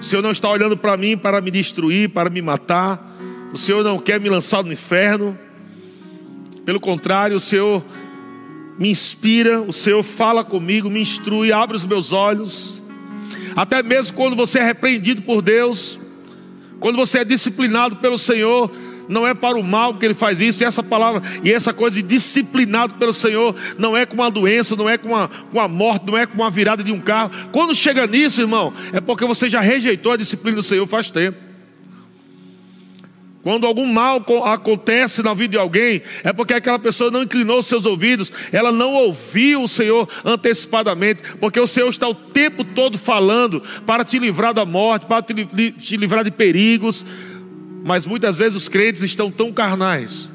O Senhor não está olhando para mim para me destruir, para me matar, o Senhor não quer me lançar no inferno, pelo contrário, o Senhor me inspira, o Senhor fala comigo, me instrui, abre os meus olhos. Até mesmo quando você é repreendido por Deus, quando você é disciplinado pelo Senhor, não é para o mal que ele faz isso, e essa palavra, e essa coisa de disciplinado pelo Senhor, não é com uma doença, não é com uma, com uma morte, não é com uma virada de um carro. Quando chega nisso, irmão, é porque você já rejeitou a disciplina do Senhor faz tempo. Quando algum mal acontece na vida de alguém, é porque aquela pessoa não inclinou seus ouvidos, ela não ouviu o Senhor antecipadamente, porque o Senhor está o tempo todo falando para te livrar da morte, para te livrar de perigos, mas muitas vezes os crentes estão tão carnais,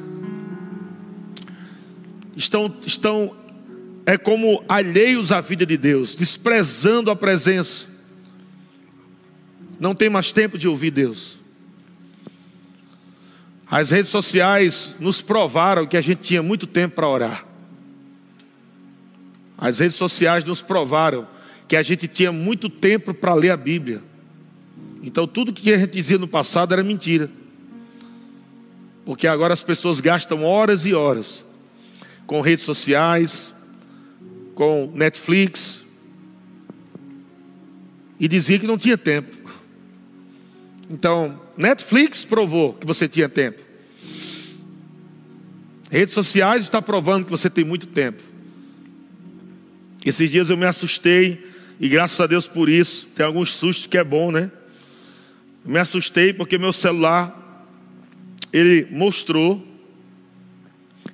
estão, estão é como alheios à vida de Deus, desprezando a presença, não tem mais tempo de ouvir Deus. As redes sociais nos provaram que a gente tinha muito tempo para orar. As redes sociais nos provaram que a gente tinha muito tempo para ler a Bíblia. Então tudo que a gente dizia no passado era mentira. Porque agora as pessoas gastam horas e horas com redes sociais, com Netflix, e dizia que não tinha tempo. Então, Netflix provou que você tinha tempo. Redes sociais está provando que você tem muito tempo. Esses dias eu me assustei e graças a Deus por isso. Tem alguns sustos que é bom, né? Me assustei porque meu celular ele mostrou.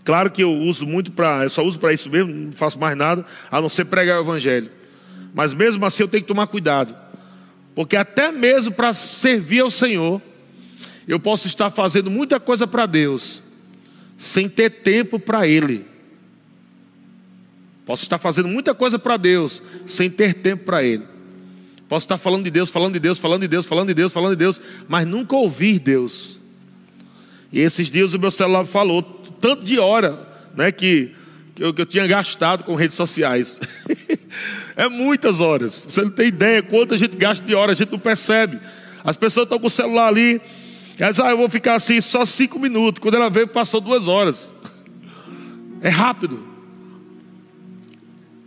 Claro que eu uso muito para, eu só uso para isso mesmo, não faço mais nada a não ser pregar o evangelho. Mas mesmo assim eu tenho que tomar cuidado. Porque até mesmo para servir ao Senhor, eu posso estar fazendo muita coisa para Deus, sem ter tempo para Ele. Posso estar fazendo muita coisa para Deus, sem ter tempo para Ele. Posso estar falando de Deus, falando de Deus, falando de Deus, falando de Deus, falando de Deus, mas nunca ouvir Deus. E esses dias o meu celular falou tanto de hora, né, que, que, eu, que eu tinha gastado com redes sociais. É muitas horas. Você não tem ideia quanto a gente gasta de hora, a gente não percebe. As pessoas estão com o celular ali, ela diz, ah, eu vou ficar assim só cinco minutos. Quando ela veio, passou duas horas. É rápido.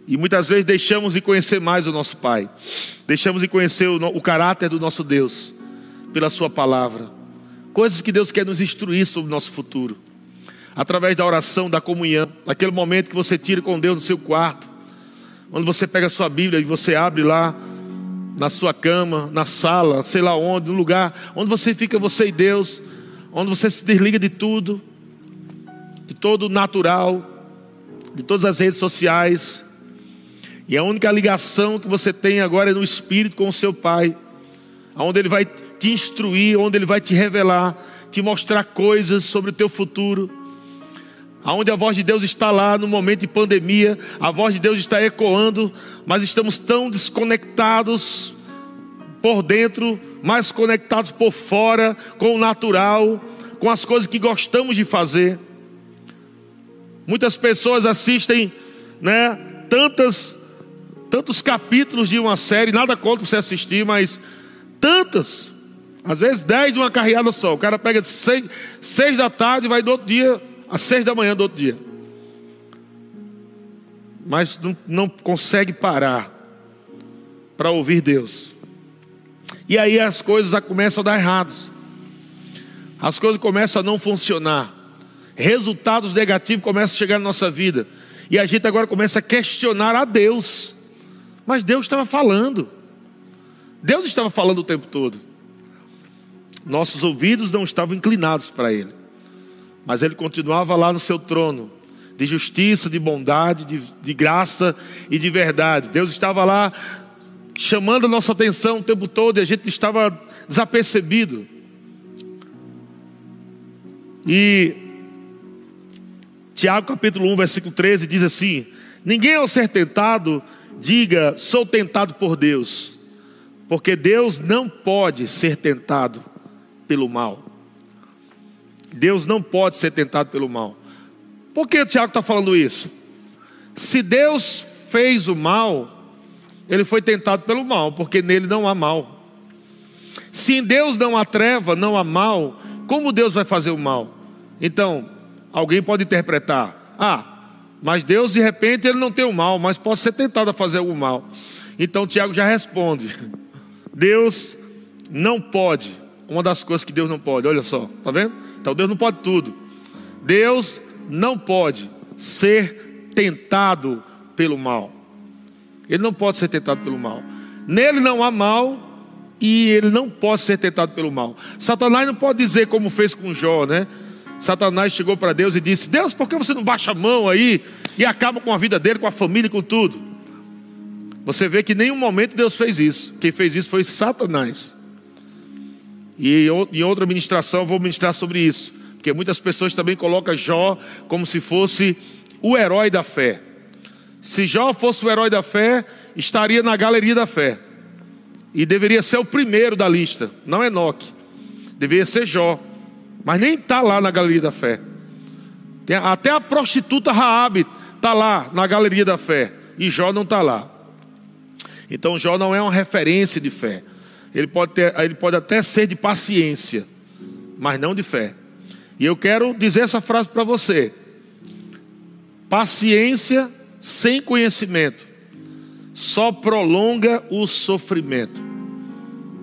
E muitas vezes deixamos de conhecer mais o nosso Pai, deixamos de conhecer o, o caráter do nosso Deus, pela Sua palavra. Coisas que Deus quer nos instruir sobre o nosso futuro, através da oração, da comunhão, aquele momento que você tira com Deus no seu quarto, quando você pega a sua Bíblia e você abre lá na sua cama, na sala, sei lá onde, no lugar onde você fica, você e Deus, onde você se desliga de tudo, de todo o natural, de todas as redes sociais, e a única ligação que você tem agora é no Espírito com o seu Pai, onde Ele vai te instruir, onde Ele vai te revelar, te mostrar coisas sobre o teu futuro Aonde a voz de Deus está lá no momento de pandemia, a voz de Deus está ecoando, mas estamos tão desconectados por dentro, mais conectados por fora, com o natural, com as coisas que gostamos de fazer. Muitas pessoas assistem, né, tantas tantos capítulos de uma série, nada contra você assistir, mas tantas, às vezes dez de uma carreada só. O cara pega de seis, seis da tarde e vai do outro dia às seis da manhã do outro dia. Mas não, não consegue parar para ouvir Deus. E aí as coisas começam a dar errados. As coisas começam a não funcionar. resultados negativos começam a chegar na nossa vida. E a gente agora começa a questionar a Deus. Mas Deus estava falando. Deus estava falando o tempo todo. Nossos ouvidos não estavam inclinados para Ele. Mas Ele continuava lá no seu trono, de justiça, de bondade, de, de graça e de verdade. Deus estava lá chamando a nossa atenção o tempo todo e a gente estava desapercebido. E Tiago capítulo 1, versículo 13 diz assim: Ninguém ao ser tentado diga, sou tentado por Deus, porque Deus não pode ser tentado pelo mal. Deus não pode ser tentado pelo mal. Por que o Tiago está falando isso? Se Deus fez o mal, ele foi tentado pelo mal, porque nele não há mal. Se em Deus não há treva, não há mal, como Deus vai fazer o mal? Então, alguém pode interpretar: ah, mas Deus de repente ele não tem o mal, mas pode ser tentado a fazer o mal. Então Tiago já responde: Deus não pode. Uma das coisas que Deus não pode, olha só, tá vendo? Então Deus não pode tudo. Deus não pode ser tentado pelo mal. Ele não pode ser tentado pelo mal. Nele não há mal e ele não pode ser tentado pelo mal. Satanás não pode dizer como fez com Jó, né? Satanás chegou para Deus e disse: Deus, por que você não baixa a mão aí e acaba com a vida dele, com a família, com tudo? Você vê que em nenhum momento Deus fez isso. Quem fez isso foi Satanás. E em outra ministração vou ministrar sobre isso. Porque muitas pessoas também colocam Jó como se fosse o herói da fé. Se Jó fosse o herói da fé, estaria na galeria da fé. E deveria ser o primeiro da lista, não Enoque. Deveria ser Jó. Mas nem está lá na galeria da fé. Até a prostituta Raabe está lá na galeria da fé. E Jó não está lá. Então Jó não é uma referência de fé. Ele pode, ter, ele pode até ser de paciência, mas não de fé. E eu quero dizer essa frase para você: paciência sem conhecimento só prolonga o sofrimento.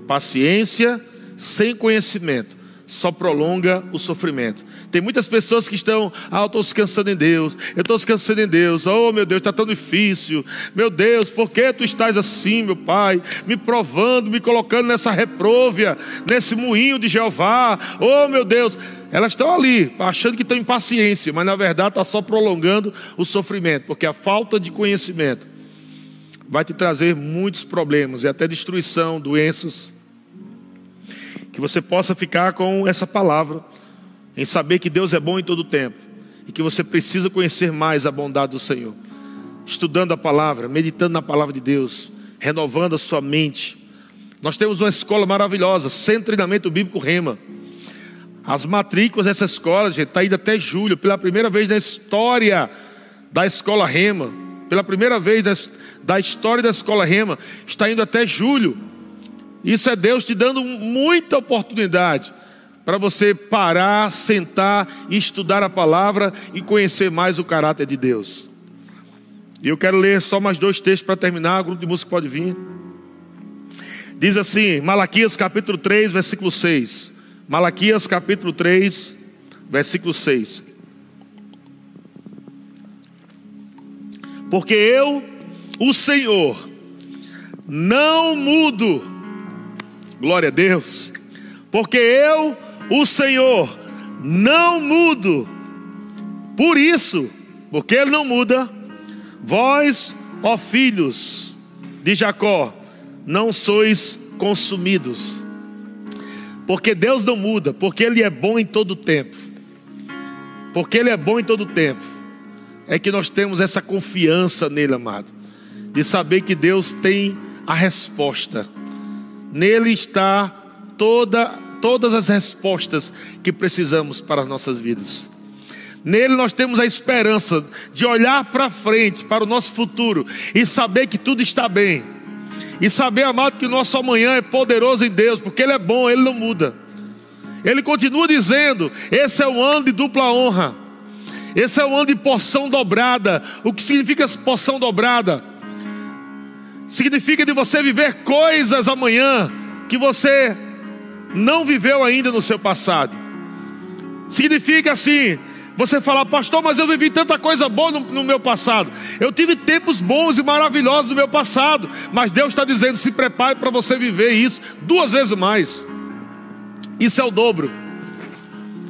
Paciência sem conhecimento só prolonga o sofrimento. Tem muitas pessoas que estão, ah, eu estou descansando em Deus, eu estou descansando em Deus, oh meu Deus, está tão difícil, meu Deus, por que tu estás assim, meu Pai, me provando, me colocando nessa repróvia, nesse moinho de Jeová, oh meu Deus, elas estão ali, achando que estão em paciência, mas na verdade está só prolongando o sofrimento, porque a falta de conhecimento vai te trazer muitos problemas e até destruição, doenças. Que você possa ficar com essa palavra em saber que Deus é bom em todo tempo e que você precisa conhecer mais a bondade do Senhor. Estudando a palavra, meditando na palavra de Deus, renovando a sua mente. Nós temos uma escola maravilhosa, Centro Treinamento Bíblico Rema. As matrículas dessa escola, gente, está indo até julho, pela primeira vez na história da escola Rema, pela primeira vez da história da escola Rema, está indo até julho. Isso é Deus te dando muita oportunidade para você parar, sentar estudar a palavra e conhecer mais o caráter de Deus. E eu quero ler só mais dois textos para terminar, o grupo de música pode vir. Diz assim, Malaquias capítulo 3, versículo 6. Malaquias capítulo 3, versículo 6. Porque eu, o Senhor, não mudo Glória a Deus. Porque eu, o Senhor, não mudo. Por isso, porque Ele não muda, vós, ó filhos de Jacó, não sois consumidos. Porque Deus não muda, porque Ele é bom em todo tempo. Porque Ele é bom em todo tempo. É que nós temos essa confiança nele, amado, de saber que Deus tem a resposta Nele está toda, todas as respostas que precisamos para as nossas vidas. Nele nós temos a esperança de olhar para frente, para o nosso futuro e saber que tudo está bem. E saber, amado, que o nosso amanhã é poderoso em Deus, porque Ele é bom, Ele não muda. Ele continua dizendo: esse é o ano de dupla honra, esse é o ano de porção dobrada. O que significa porção dobrada? Significa de você viver coisas amanhã que você não viveu ainda no seu passado. Significa assim, Você fala, pastor, mas eu vivi tanta coisa boa no, no, meu passado. Eu tive tempos bons e maravilhosos no meu passado. Mas Deus está dizendo: se prepare para você viver isso duas vezes mais. Isso é o dobro.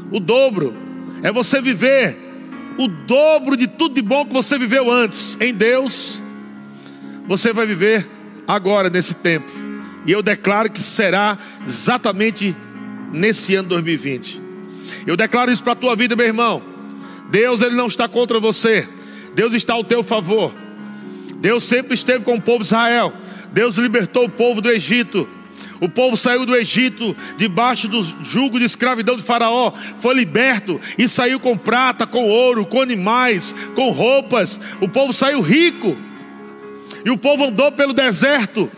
O dobro é você viver o dobro de tudo de bom que você viveu antes. Em Deus, você vai viver agora, nesse tempo. E eu declaro que será exatamente nesse ano 2020. Eu declaro isso para a tua vida, meu irmão. Deus ele não está contra você. Deus está ao teu favor. Deus sempre esteve com o povo de Israel. Deus libertou o povo do Egito. O povo saiu do Egito debaixo do jugo de escravidão de Faraó, foi liberto e saiu com prata, com ouro, com animais, com roupas. O povo saiu rico. E o povo andou pelo deserto.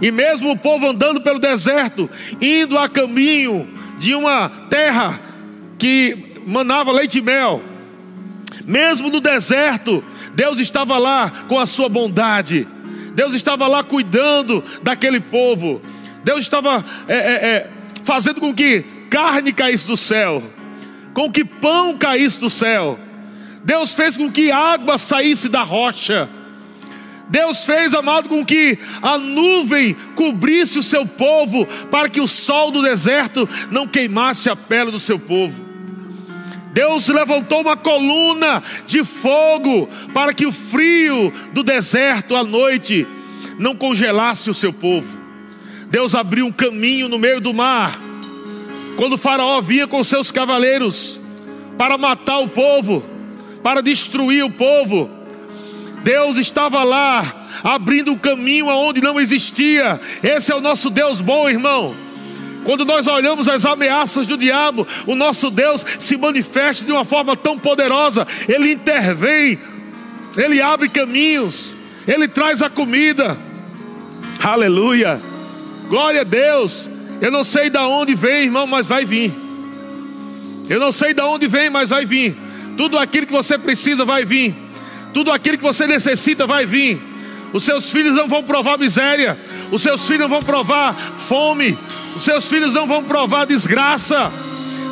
E mesmo o povo andando pelo deserto, indo a caminho de uma terra que manava leite e mel, mesmo no deserto, Deus estava lá com a sua bondade, Deus estava lá cuidando daquele povo, Deus estava é, é, é, fazendo com que carne caísse do céu, com que pão caísse do céu, Deus fez com que água saísse da rocha. Deus fez, amado, com que a nuvem cobrisse o seu povo, para que o sol do deserto não queimasse a pele do seu povo. Deus levantou uma coluna de fogo para que o frio do deserto à noite não congelasse o seu povo. Deus abriu um caminho no meio do mar. Quando Faraó vinha com seus cavaleiros para matar o povo, para destruir o povo, Deus estava lá abrindo um caminho aonde não existia. Esse é o nosso Deus bom, irmão. Quando nós olhamos as ameaças do diabo, o nosso Deus se manifesta de uma forma tão poderosa, ele intervém, ele abre caminhos, ele traz a comida. Aleluia. Glória a Deus. Eu não sei de onde vem, irmão, mas vai vir. Eu não sei de onde vem, mas vai vir. Tudo aquilo que você precisa vai vir. Tudo aquilo que você necessita vai vir. Os seus filhos não vão provar miséria. Os seus filhos não vão provar fome. Os seus filhos não vão provar desgraça.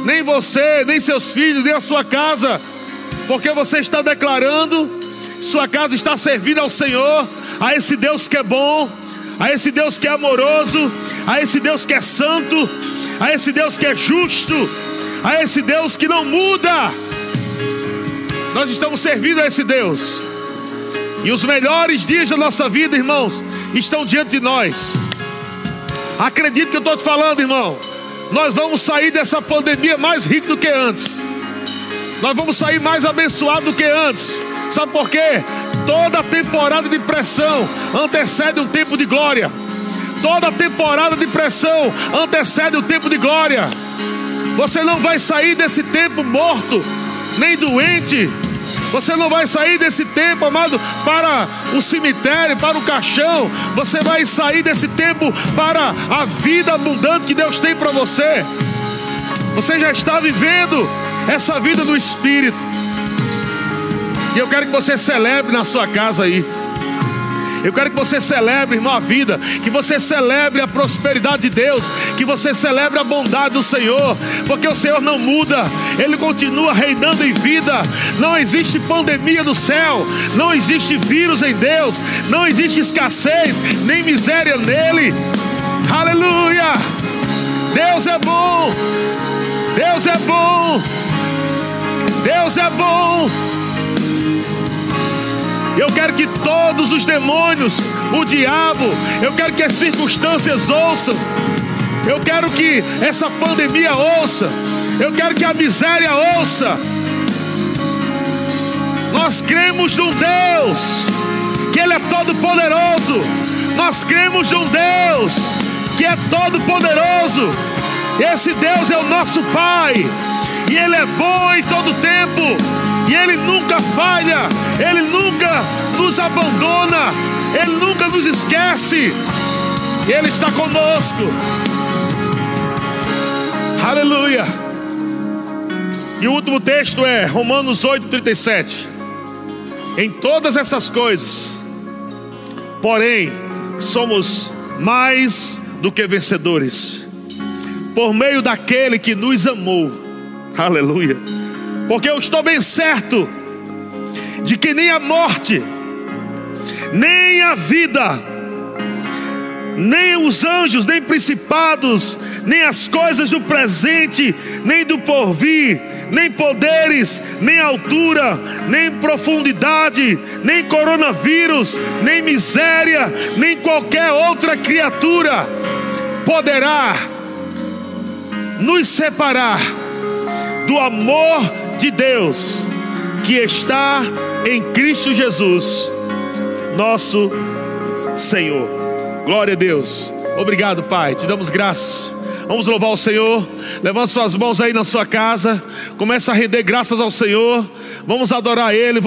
Nem você, nem seus filhos, nem a sua casa. Porque você está declarando, sua casa está servindo ao Senhor, a esse Deus que é bom, a esse Deus que é amoroso, a esse Deus que é santo, a esse Deus que é justo, a esse Deus que não muda. Nós estamos servindo a esse Deus. E os melhores dias da nossa vida, irmãos, estão diante de nós. Acredite que eu estou te falando, irmão. Nós vamos sair dessa pandemia mais rico do que antes. Nós vamos sair mais abençoado do que antes. Sabe por quê? Toda temporada de pressão antecede um tempo de glória. Toda temporada de pressão antecede o um tempo de glória. Você não vai sair desse tempo morto, nem doente, você não vai sair desse tempo, amado, para o cemitério, para o caixão. Você vai sair desse tempo para a vida abundante que Deus tem para você. Você já está vivendo essa vida no Espírito. E eu quero que você celebre na sua casa aí. Eu quero que você celebre, irmão, a vida, que você celebre a prosperidade de Deus, que você celebre a bondade do Senhor, porque o Senhor não muda, Ele continua reinando em vida. Não existe pandemia no céu, não existe vírus em Deus, não existe escassez, nem miséria nele. Aleluia! Deus é bom, Deus é bom, Deus é bom. Eu quero que todos os demônios, o diabo, eu quero que as circunstâncias ouçam. Eu quero que essa pandemia ouça. Eu quero que a miséria ouça. Nós cremos num Deus que Ele é todo poderoso. Nós cremos num Deus que é todo poderoso. Esse Deus é o nosso Pai. E Ele é bom em todo tempo e Ele nunca falha, Ele nunca nos abandona, Ele nunca nos esquece, Ele está conosco. Aleluia. E o último texto é Romanos 8,37. Em todas essas coisas, porém, somos mais do que vencedores, por meio daquele que nos amou. Aleluia Porque eu estou bem certo de que nem a morte, nem a vida, nem os anjos, nem principados, nem as coisas do presente, nem do porvir, nem poderes, nem altura, nem profundidade, nem coronavírus, nem miséria, nem qualquer outra criatura poderá nos separar do amor de Deus que está em Cristo Jesus, nosso Senhor. Glória a Deus. Obrigado, Pai. Te damos graças. Vamos louvar o Senhor. Levanta suas mãos aí na sua casa. Começa a render graças ao Senhor. Vamos adorar Ele.